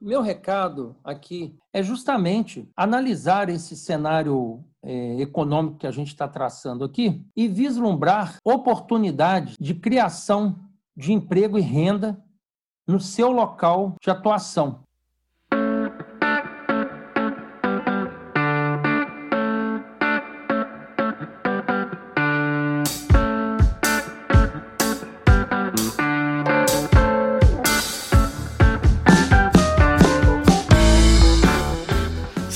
Meu recado aqui é justamente analisar esse cenário é, econômico que a gente está traçando aqui e vislumbrar oportunidades de criação de emprego e renda no seu local de atuação.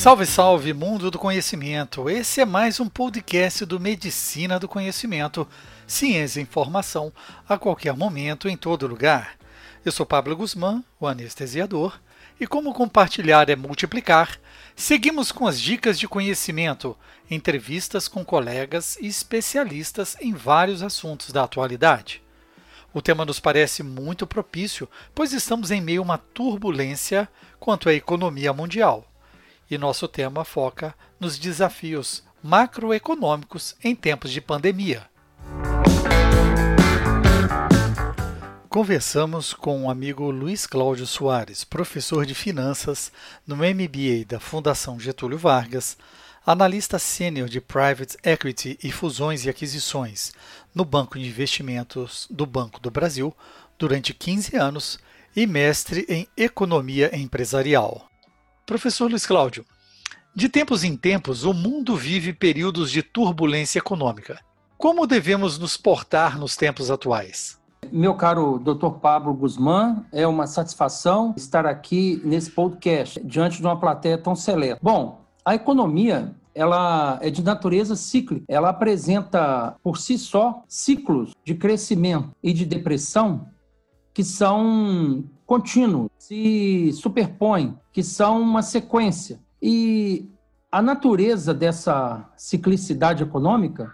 Salve, salve, mundo do conhecimento! Esse é mais um podcast do Medicina do Conhecimento, ciência e informação a qualquer momento, em todo lugar. Eu sou Pablo Guzmán, o anestesiador, e como compartilhar é multiplicar, seguimos com as dicas de conhecimento, entrevistas com colegas e especialistas em vários assuntos da atualidade. O tema nos parece muito propício, pois estamos em meio a uma turbulência quanto à economia mundial e nosso tema foca nos desafios macroeconômicos em tempos de pandemia. Conversamos com o amigo Luiz Cláudio Soares, professor de finanças no MBA da Fundação Getúlio Vargas, analista sênior de Private Equity e fusões e aquisições no Banco de Investimentos do Banco do Brasil durante 15 anos e mestre em Economia Empresarial. Professor Luiz Cláudio, de tempos em tempos o mundo vive períodos de turbulência econômica. Como devemos nos portar nos tempos atuais? Meu caro Dr. Pablo Guzmán, é uma satisfação estar aqui nesse podcast diante de uma plateia tão seleta. Bom, a economia ela é de natureza cíclica. Ela apresenta por si só ciclos de crescimento e de depressão que são contínuos, se superpõem, que são uma sequência. E a natureza dessa ciclicidade econômica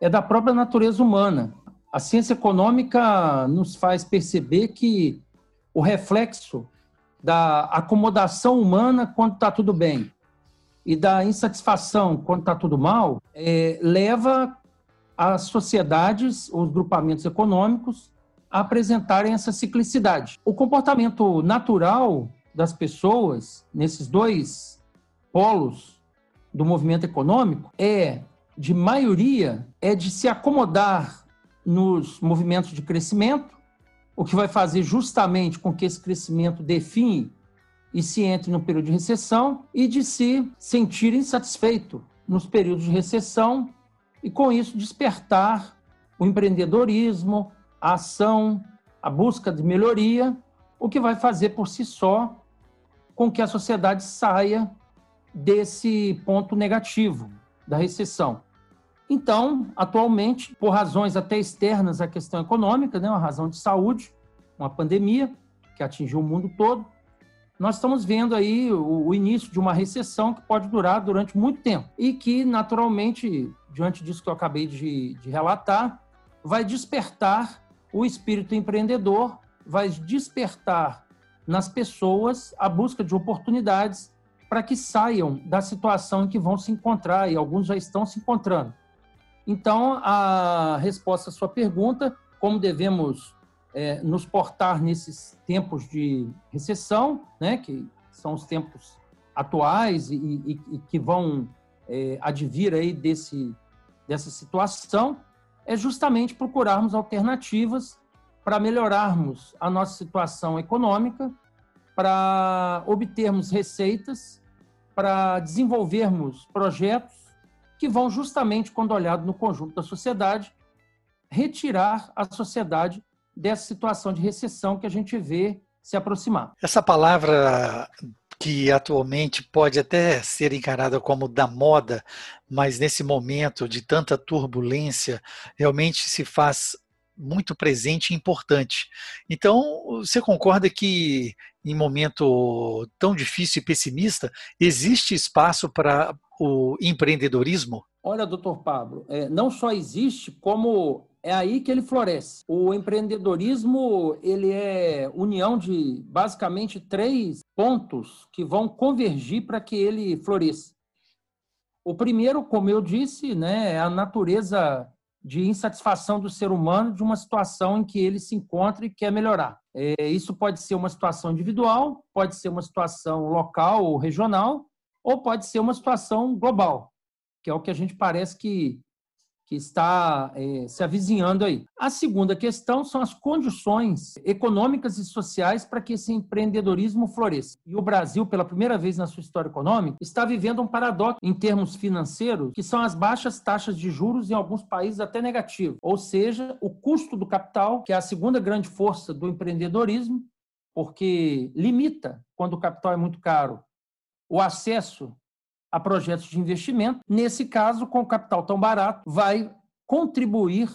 é da própria natureza humana. A ciência econômica nos faz perceber que o reflexo da acomodação humana quando está tudo bem e da insatisfação quando está tudo mal é, leva as sociedades, os grupamentos econômicos apresentarem essa ciclicidade. O comportamento natural das pessoas nesses dois polos do movimento econômico é de maioria é de se acomodar nos movimentos de crescimento, o que vai fazer justamente com que esse crescimento define e se entre no período de recessão e de se sentir insatisfeito nos períodos de recessão e com isso despertar o empreendedorismo, a ação, a busca de melhoria, o que vai fazer por si só com que a sociedade saia desse ponto negativo da recessão. Então, atualmente, por razões até externas à questão econômica, né, uma razão de saúde, uma pandemia que atingiu o mundo todo, nós estamos vendo aí o, o, início de uma recessão que pode durar durante muito tempo e que, naturalmente, diante disso que eu acabei de, de relatar, vai despertar o espírito empreendedor vai despertar nas pessoas a busca de oportunidades para que saiam da situação em que vão se encontrar, e alguns já estão se encontrando. Então, a resposta à sua pergunta, como devemos é, nos portar nesses tempos de recessão, né, que são os tempos atuais e, e, e que vão é, advir aí desse, dessa situação, é justamente procurarmos alternativas para melhorarmos a nossa situação econômica, para obtermos receitas, para desenvolvermos projetos que vão justamente, quando olhado no conjunto da sociedade, retirar a sociedade dessa situação de recessão que a gente vê se aproximar. Essa palavra que atualmente pode até ser encarada como da moda, mas nesse momento de tanta turbulência, realmente se faz muito presente e importante. Então, você concorda que em momento tão difícil e pessimista, existe espaço para o empreendedorismo? Olha, doutor Pablo, é, não só existe, como é aí que ele floresce. O empreendedorismo ele é união de basicamente três pontos que vão convergir para que ele floresça. O primeiro, como eu disse, né, é a natureza de insatisfação do ser humano de uma situação em que ele se encontra e quer melhorar. É, isso pode ser uma situação individual, pode ser uma situação local ou regional, ou pode ser uma situação global, que é o que a gente parece que que está é, se avizinhando aí. A segunda questão são as condições econômicas e sociais para que esse empreendedorismo floresça. E o Brasil, pela primeira vez na sua história econômica, está vivendo um paradoxo em termos financeiros, que são as baixas taxas de juros em alguns países até negativo. Ou seja, o custo do capital, que é a segunda grande força do empreendedorismo, porque limita, quando o capital é muito caro, o acesso a projetos de investimento. Nesse caso, com o capital tão barato, vai contribuir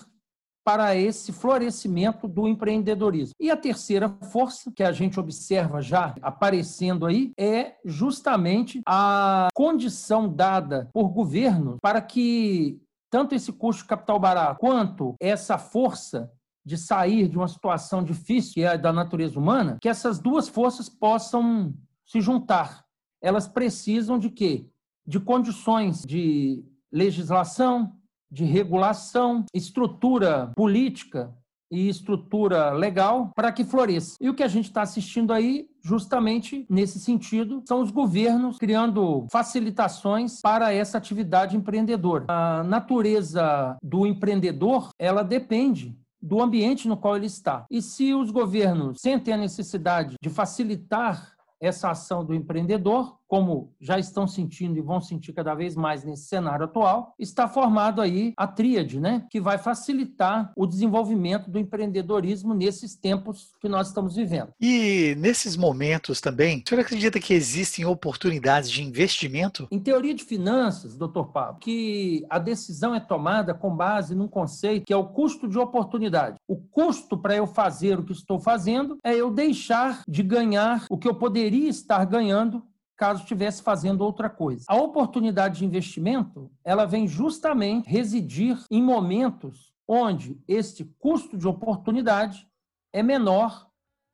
para esse florescimento do empreendedorismo. E a terceira força que a gente observa já aparecendo aí é justamente a condição dada por governo para que tanto esse custo de capital barato quanto essa força de sair de uma situação difícil, que é da natureza humana, que essas duas forças possam se juntar. Elas precisam de quê? De condições de legislação, de regulação, estrutura política e estrutura legal para que floresça. E o que a gente está assistindo aí, justamente nesse sentido, são os governos criando facilitações para essa atividade empreendedora. A natureza do empreendedor, ela depende do ambiente no qual ele está. E se os governos sentem a necessidade de facilitar essa ação do empreendedor, como já estão sentindo e vão sentir cada vez mais nesse cenário atual, está formado aí a tríade, né, que vai facilitar o desenvolvimento do empreendedorismo nesses tempos que nós estamos vivendo. E nesses momentos também, o senhor acredita que existem oportunidades de investimento? Em teoria de finanças, doutor Pablo, que a decisão é tomada com base num conceito que é o custo de oportunidade. O custo para eu fazer o que estou fazendo é eu deixar de ganhar o que eu poderia estar ganhando caso estivesse fazendo outra coisa. A oportunidade de investimento, ela vem justamente residir em momentos onde este custo de oportunidade é menor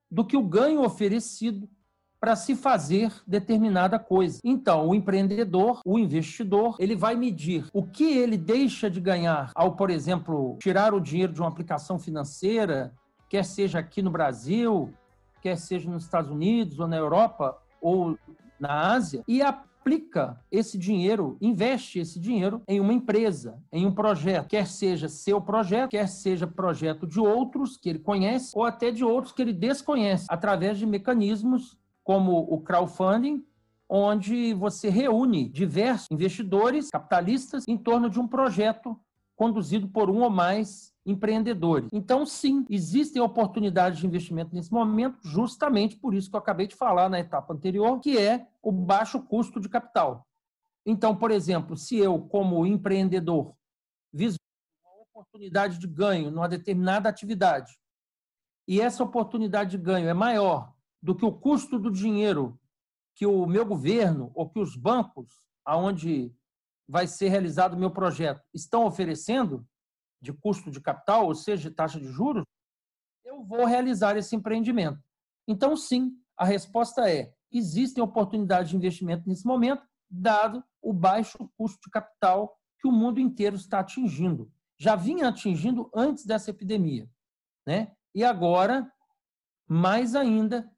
do que o ganho oferecido para se fazer determinada coisa. Então, o empreendedor, o investidor, ele vai medir o que ele deixa de ganhar ao, por exemplo, tirar o dinheiro de uma aplicação financeira, quer seja aqui no Brasil, quer seja nos Estados Unidos ou na Europa ou na Ásia e aplica esse dinheiro, investe esse dinheiro em uma empresa, em um projeto, quer seja seu projeto, quer seja projeto de outros que ele conhece ou até de outros que ele desconhece, através de mecanismos como o crowdfunding, onde você reúne diversos investidores capitalistas em torno de um projeto conduzido por um ou mais empreendedores. Então, sim, existem oportunidades de investimento nesse momento, justamente por isso que eu acabei de falar na etapa anterior, que é o baixo custo de capital. Então, por exemplo, se eu, como empreendedor, viso uma oportunidade de ganho numa determinada atividade, e essa oportunidade de ganho é maior do que o custo do dinheiro que o meu governo ou que os bancos, aonde vai ser realizado o meu projeto, estão oferecendo, de custo de capital, ou seja, de taxa de juros, eu vou realizar esse empreendimento. Então, sim, a resposta é: existem oportunidades de investimento nesse momento, dado o baixo custo de capital que o mundo inteiro está atingindo. Já vinha atingindo antes dessa epidemia, né? E agora, mais ainda,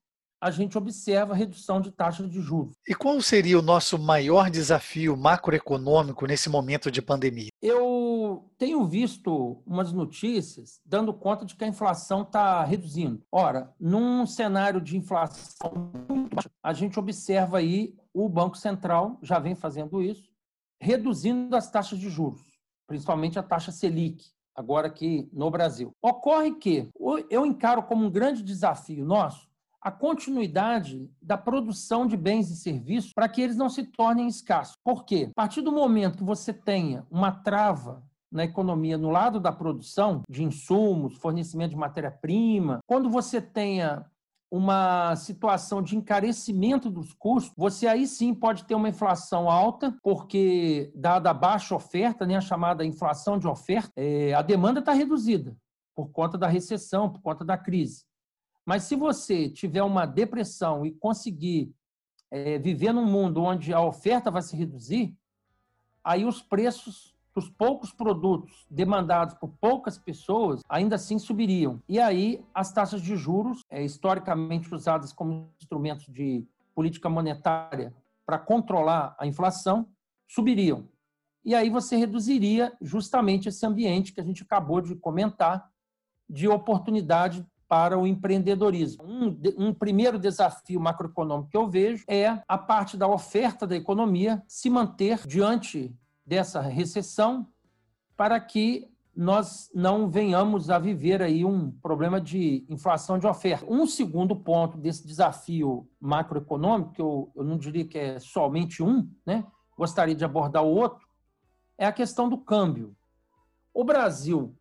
a gente observa a redução de taxa de juros. E qual seria o nosso maior desafio macroeconômico nesse momento de pandemia? Eu tenho visto umas notícias dando conta de que a inflação está reduzindo. Ora, num cenário de inflação muito baixa, a gente observa aí o Banco Central já vem fazendo isso, reduzindo as taxas de juros, principalmente a taxa Selic, agora aqui no Brasil. Ocorre que eu encaro como um grande desafio nosso a continuidade da produção de bens e serviços para que eles não se tornem escassos. Por quê? A partir do momento que você tenha uma trava na economia no lado da produção de insumos, fornecimento de matéria-prima, quando você tenha uma situação de encarecimento dos custos, você aí sim pode ter uma inflação alta, porque, dada a baixa oferta, né, a chamada inflação de oferta, é, a demanda está reduzida por conta da recessão, por conta da crise. Mas se você tiver uma depressão e conseguir é, viver num mundo onde a oferta vai se reduzir, aí os preços os poucos produtos demandados por poucas pessoas ainda assim subiriam. E aí as taxas de juros, é, historicamente usadas como instrumentos de política monetária para controlar a inflação, subiriam. E aí você reduziria justamente esse ambiente que a gente acabou de comentar de oportunidade para o empreendedorismo. Um, um, primeiro desafio macroeconômico que eu vejo é a parte da oferta da economia se manter diante dessa recessão para que nós não venhamos a viver aí um problema de inflação de oferta. Um segundo ponto desse desafio macroeconômico, que eu, eu não diria que é somente um, né? gostaria de abordar o outro, é a questão do câmbio. O Brasil,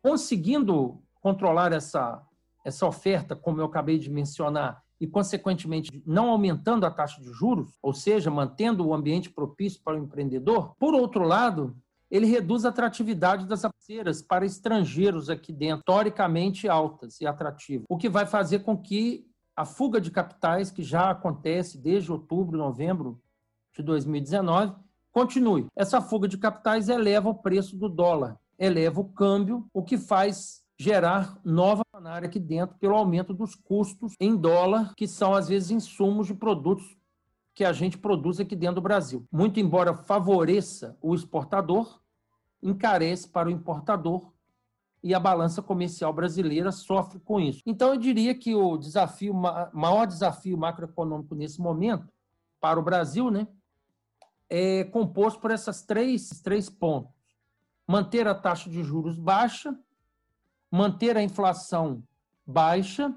conseguindo controlar essa, essa oferta, como eu acabei de mencionar, e, consequentemente, não aumentando a taxa de juros, ou seja, mantendo o ambiente propício para o empreendedor, por outro lado, ele reduz a atratividade das parceiras para estrangeiros aqui dentro, historicamente altas e atrativas, o que vai fazer com que a fuga de capitais, que já acontece desde outubro, novembro de 2019, continue. Essa fuga de capitais eleva o preço do dólar, eleva o câmbio, o que faz gerar nova área aqui dentro pelo aumento dos custos em dólar, que são às vezes insumos de produtos que a gente produz aqui dentro do Brasil. Muito embora favoreça o exportador, encarece para o importador e a balança comercial brasileira sofre com isso. Então eu diria que o desafio maior desafio macroeconômico nesse momento para o Brasil, né, é composto por essas três três pontos: manter a taxa de juros baixa, manter a inflação baixa,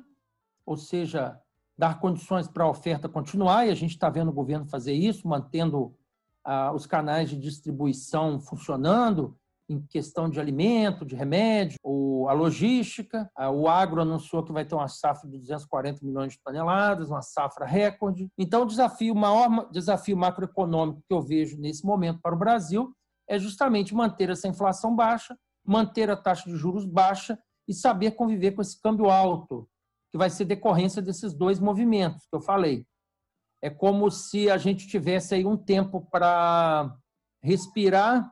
ou seja, dar condições para a oferta continuar, e a gente está vendo o governo fazer isso, mantendo ah, os canais de distribuição funcionando, em questão de alimento, de remédio, ou a logística. Ah, o agro anunciou que vai ter uma safra de 240 milhões de toneladas, uma safra recorde. Então, o desafio, o maior desafio macroeconômico que eu vejo nesse momento para o Brasil é justamente manter essa inflação baixa, manter a taxa de juros baixa e saber conviver com esse câmbio alto, que vai ser decorrência desses dois movimentos que eu falei. É como se a gente tivesse aí um tempo para respirar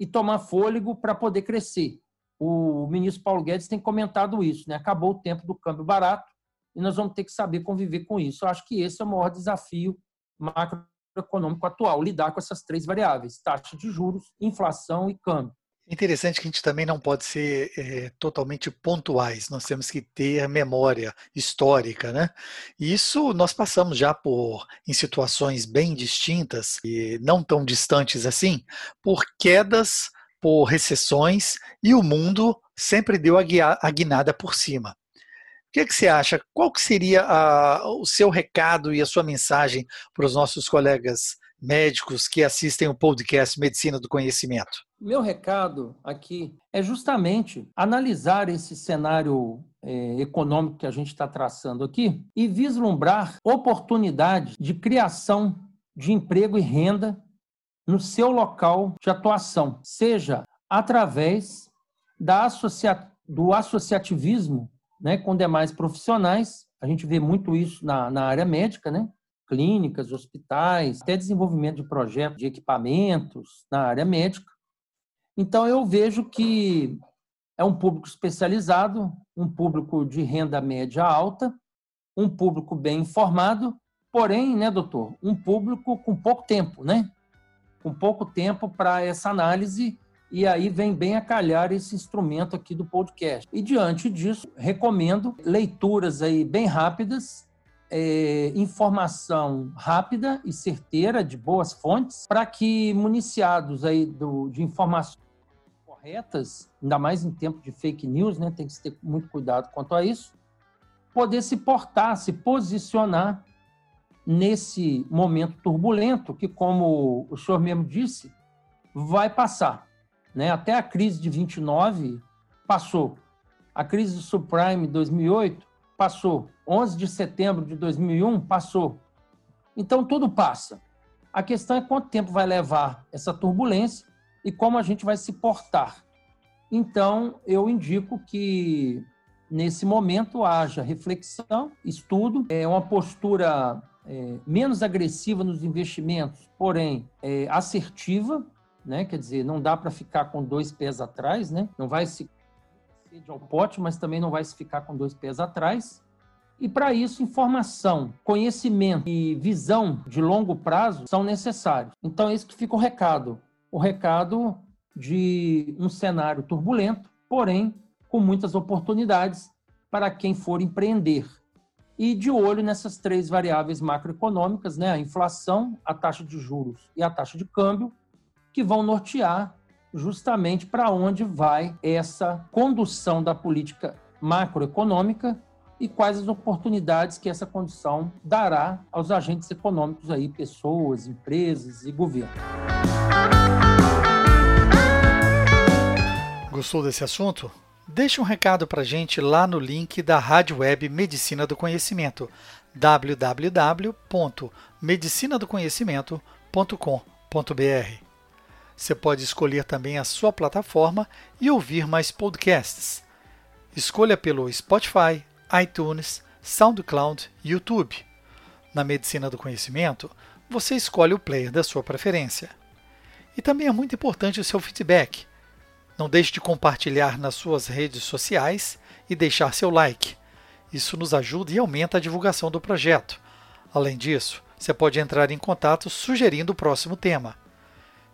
e tomar fôlego para poder crescer. O ministro Paulo Guedes tem comentado isso, né? Acabou o tempo do câmbio barato e nós vamos ter que saber conviver com isso. Eu acho que esse é o maior desafio macroeconômico atual, lidar com essas três variáveis: taxa de juros, inflação e câmbio. Interessante que a gente também não pode ser é, totalmente pontuais, nós temos que ter memória histórica, né? E isso nós passamos já por em situações bem distintas e não tão distantes assim, por quedas, por recessões e o mundo sempre deu a, guia, a guinada por cima. O que, é que você acha? Qual que seria a, o seu recado e a sua mensagem para os nossos colegas médicos que assistem o podcast Medicina do Conhecimento? Meu recado aqui é justamente analisar esse cenário é, econômico que a gente está traçando aqui e vislumbrar oportunidades de criação de emprego e renda no seu local de atuação, seja através da associa do associativismo né, com demais profissionais. A gente vê muito isso na, na área médica, né? Clínicas, hospitais, até desenvolvimento de projetos de equipamentos na área médica então, eu vejo que é um público especializado, um público de renda média alta, um público bem informado, porém, né, doutor, um público com pouco tempo, né? Com pouco tempo para essa análise, e aí vem bem a calhar esse instrumento aqui do podcast. E diante disso, recomendo leituras aí bem rápidas, é, informação rápida e certeira de boas fontes, para que municiados aí do, de informações corretas, ainda mais em tempo de fake news, né? Tem que ter muito cuidado quanto a isso. Poder se portar, se posicionar nesse momento turbulento que, como o senhor mesmo disse, vai passar. Né? Até a crise de 29 passou. A crise do subprime 2008 passou. 11 de setembro de 2001 passou. Então tudo passa. A questão é quanto tempo vai levar essa turbulência e como a gente vai se portar. Então, eu indico que nesse momento haja reflexão, estudo, é uma postura é, menos agressiva nos investimentos, porém é, assertiva, né? Quer dizer, não dá para ficar com dois pés atrás, né? Não vai se sede ao pote, mas também não vai se ficar com dois pés atrás. E para isso, informação, conhecimento e visão de longo prazo são necessários. Então, é isso que fica o recado. O recado de um cenário turbulento, porém com muitas oportunidades para quem for empreender. E de olho nessas três variáveis macroeconômicas, né, a inflação, a taxa de juros e a taxa de câmbio, que vão nortear justamente para onde vai essa condução da política macroeconômica e quais as oportunidades que essa condição dará aos agentes econômicos aí, pessoas, empresas e governo. Gostou desse assunto? Deixe um recado para gente lá no link da Rádio Web Medicina do Conhecimento, www.medicinadoconhecimento.com.br. Você pode escolher também a sua plataforma e ouvir mais podcasts. Escolha pelo Spotify, iTunes, SoundCloud YouTube. Na Medicina do Conhecimento, você escolhe o player da sua preferência. E também é muito importante o seu feedback. Não deixe de compartilhar nas suas redes sociais e deixar seu like. Isso nos ajuda e aumenta a divulgação do projeto. Além disso, você pode entrar em contato sugerindo o próximo tema.